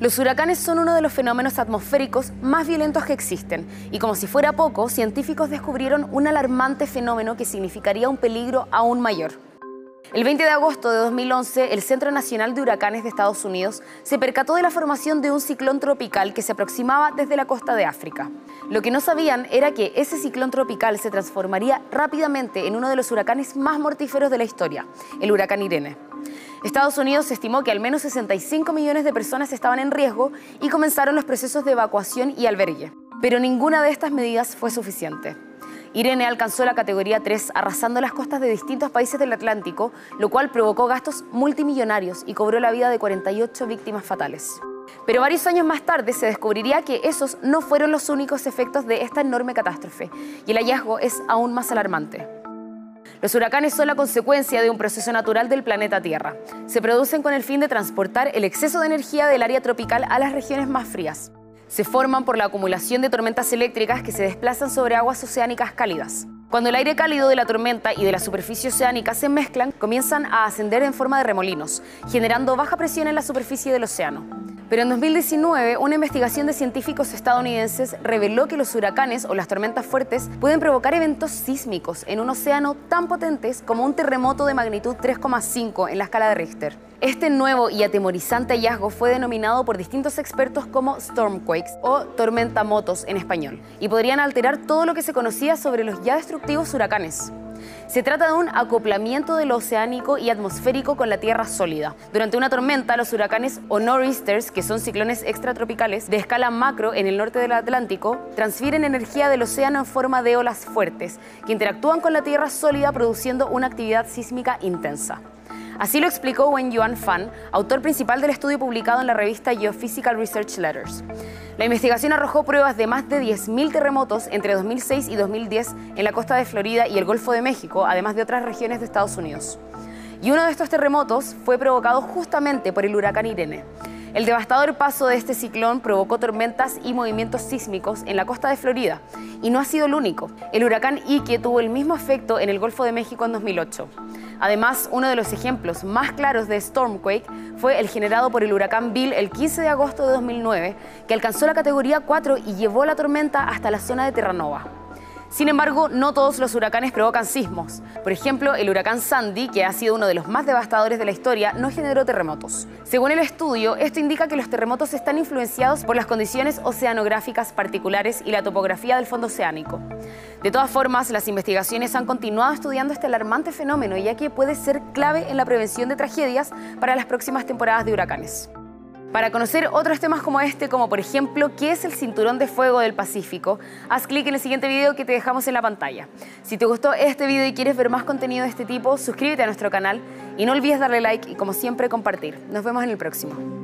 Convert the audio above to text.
Los huracanes son uno de los fenómenos atmosféricos más violentos que existen y como si fuera poco, científicos descubrieron un alarmante fenómeno que significaría un peligro aún mayor. El 20 de agosto de 2011, el Centro Nacional de Huracanes de Estados Unidos se percató de la formación de un ciclón tropical que se aproximaba desde la costa de África. Lo que no sabían era que ese ciclón tropical se transformaría rápidamente en uno de los huracanes más mortíferos de la historia, el huracán Irene. Estados Unidos estimó que al menos 65 millones de personas estaban en riesgo y comenzaron los procesos de evacuación y albergue. Pero ninguna de estas medidas fue suficiente. Irene alcanzó la categoría 3 arrasando las costas de distintos países del Atlántico, lo cual provocó gastos multimillonarios y cobró la vida de 48 víctimas fatales. Pero varios años más tarde se descubriría que esos no fueron los únicos efectos de esta enorme catástrofe, y el hallazgo es aún más alarmante. Los huracanes son la consecuencia de un proceso natural del planeta Tierra. Se producen con el fin de transportar el exceso de energía del área tropical a las regiones más frías se forman por la acumulación de tormentas eléctricas que se desplazan sobre aguas oceánicas cálidas. Cuando el aire cálido de la tormenta y de la superficie oceánica se mezclan, comienzan a ascender en forma de remolinos, generando baja presión en la superficie del océano. Pero en 2019, una investigación de científicos estadounidenses reveló que los huracanes o las tormentas fuertes pueden provocar eventos sísmicos en un océano tan potentes como un terremoto de magnitud 3,5 en la escala de Richter. Este nuevo y atemorizante hallazgo fue denominado por distintos expertos como stormquakes o tormentamotos en español, y podrían alterar todo lo que se conocía sobre los ya destructivos huracanes. Se trata de un acoplamiento de lo oceánico y atmosférico con la tierra sólida. Durante una tormenta, los huracanes o nor'easters, que son ciclones extratropicales de escala macro en el norte del Atlántico, transfieren energía del océano en forma de olas fuertes, que interactúan con la tierra sólida produciendo una actividad sísmica intensa. Así lo explicó Wen Yuan Fan, autor principal del estudio publicado en la revista Geophysical Research Letters. La investigación arrojó pruebas de más de 10.000 terremotos entre 2006 y 2010 en la costa de Florida y el Golfo de México, además de otras regiones de Estados Unidos. Y uno de estos terremotos fue provocado justamente por el huracán Irene. El devastador paso de este ciclón provocó tormentas y movimientos sísmicos en la costa de Florida. Y no ha sido el único. El huracán Ike tuvo el mismo efecto en el Golfo de México en 2008. Además, uno de los ejemplos más claros de Stormquake fue el generado por el huracán Bill el 15 de agosto de 2009, que alcanzó la categoría 4 y llevó la tormenta hasta la zona de Terranova. Sin embargo, no todos los huracanes provocan sismos. Por ejemplo, el huracán Sandy, que ha sido uno de los más devastadores de la historia, no generó terremotos. Según el estudio, esto indica que los terremotos están influenciados por las condiciones oceanográficas particulares y la topografía del fondo oceánico. De todas formas, las investigaciones han continuado estudiando este alarmante fenómeno, ya que puede ser clave en la prevención de tragedias para las próximas temporadas de huracanes. Para conocer otros temas como este, como por ejemplo, ¿qué es el cinturón de fuego del Pacífico? Haz clic en el siguiente video que te dejamos en la pantalla. Si te gustó este video y quieres ver más contenido de este tipo, suscríbete a nuestro canal y no olvides darle like y como siempre compartir. Nos vemos en el próximo.